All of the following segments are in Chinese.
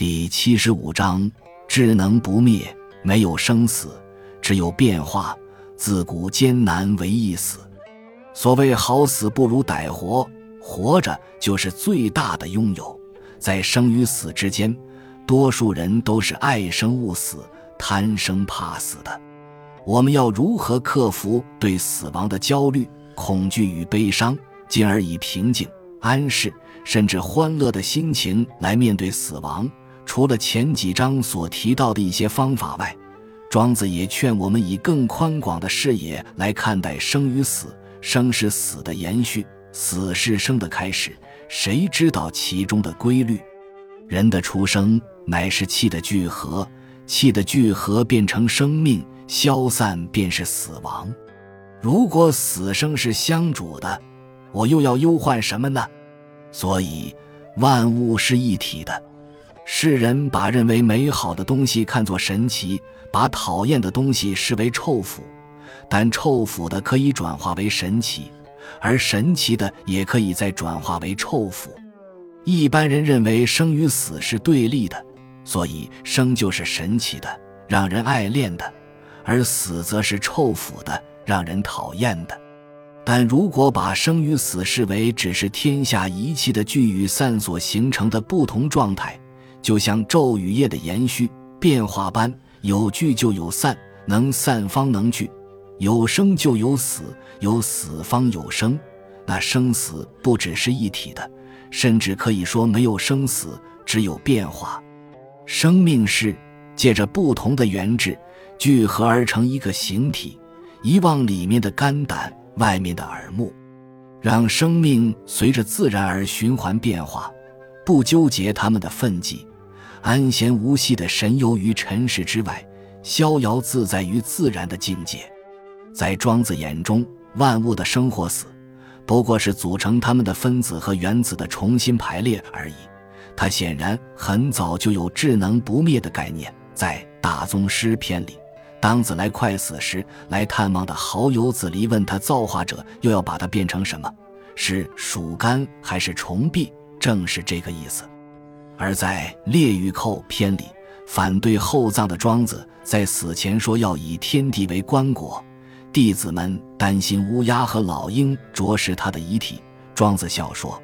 第七十五章：智能不灭，没有生死，只有变化。自古艰难为易死。所谓好死不如歹活，活着就是最大的拥有。在生与死之间，多数人都是爱生勿死、贪生怕死的。我们要如何克服对死亡的焦虑、恐惧与悲伤，进而以平静、安适甚至欢乐的心情来面对死亡？除了前几章所提到的一些方法外，庄子也劝我们以更宽广的视野来看待生与死。生是死的延续，死是生的开始。谁知道其中的规律？人的出生乃是气的聚合，气的聚合变成生命。消散便是死亡。如果死生是相主的，我又要忧患什么呢？所以，万物是一体的。世人把认为美好的东西看作神奇，把讨厌的东西视为臭腐。但臭腐的可以转化为神奇，而神奇的也可以再转化为臭腐。一般人认为生与死是对立的，所以生就是神奇的，让人爱恋的。而死则是臭腐的，让人讨厌的。但如果把生与死视为只是天下一切的聚与散所形成的不同状态，就像昼与夜的延续变化般，有聚就有散，能散方能聚；有生就有死，有死方有生。那生死不只是一体的，甚至可以说没有生死，只有变化。生命是借着不同的原质。聚合而成一个形体，遗忘里面的肝胆，外面的耳目，让生命随着自然而循环变化，不纠结他们的奋际，安闲无息的神游于尘世之外，逍遥自在于自然的境界。在庄子眼中，万物的生或死，不过是组成它们的分子和原子的重新排列而已。他显然很早就有智能不灭的概念，在《大宗师》篇里。当子来快死时，来探望的好友子离问他：造化者又要把它变成什么？是鼠肝还是虫臂？正是这个意思。而在《列御寇》篇里，反对厚葬的庄子在死前说要以天地为棺椁，弟子们担心乌鸦和老鹰啄食他的遗体。庄子笑说：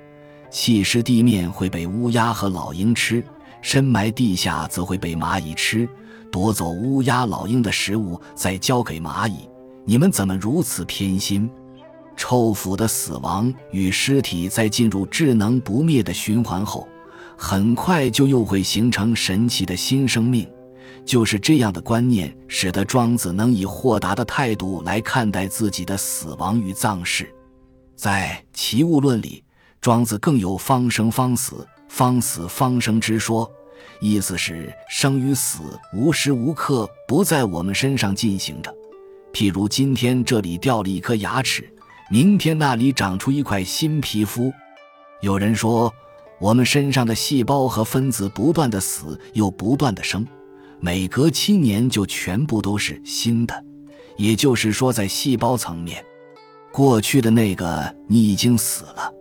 弃尸地面会被乌鸦和老鹰吃，深埋地下则会被蚂蚁吃。夺走乌鸦、老鹰的食物，再交给蚂蚁，你们怎么如此偏心？臭腐的死亡与尸体在进入智能不灭的循环后，很快就又会形成神奇的新生命。就是这样的观念，使得庄子能以豁达的态度来看待自己的死亡与葬事。在《齐物论》里，庄子更有“方生方死，方死方生”之说。意思是生与死无时无刻不在我们身上进行着，譬如今天这里掉了一颗牙齿，明天那里长出一块新皮肤。有人说，我们身上的细胞和分子不断的死又不断的生，每隔七年就全部都是新的。也就是说，在细胞层面，过去的那个你已经死了，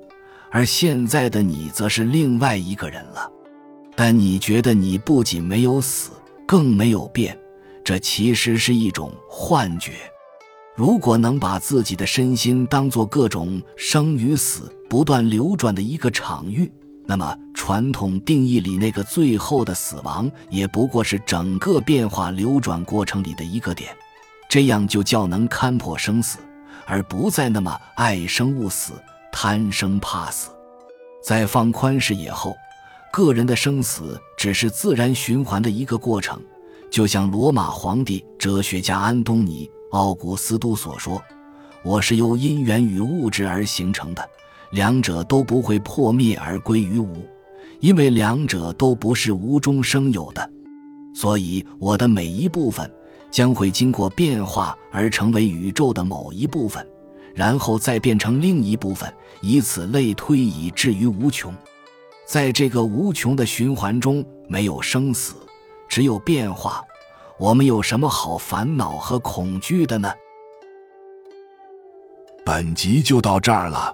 而现在的你则是另外一个人了。但你觉得你不仅没有死，更没有变，这其实是一种幻觉。如果能把自己的身心当作各种生与死不断流转的一个场域，那么传统定义里那个最后的死亡，也不过是整个变化流转过程里的一个点。这样就较能看破生死，而不再那么爱生勿死、贪生怕死。在放宽视野后。个人的生死只是自然循环的一个过程，就像罗马皇帝、哲学家安东尼·奥古斯都所说：“我是由因缘与物质而形成的，两者都不会破灭而归于无，因为两者都不是无中生有的。所以我的每一部分将会经过变化而成为宇宙的某一部分，然后再变成另一部分，以此类推，以至于无穷。”在这个无穷的循环中，没有生死，只有变化。我们有什么好烦恼和恐惧的呢？本集就到这儿了，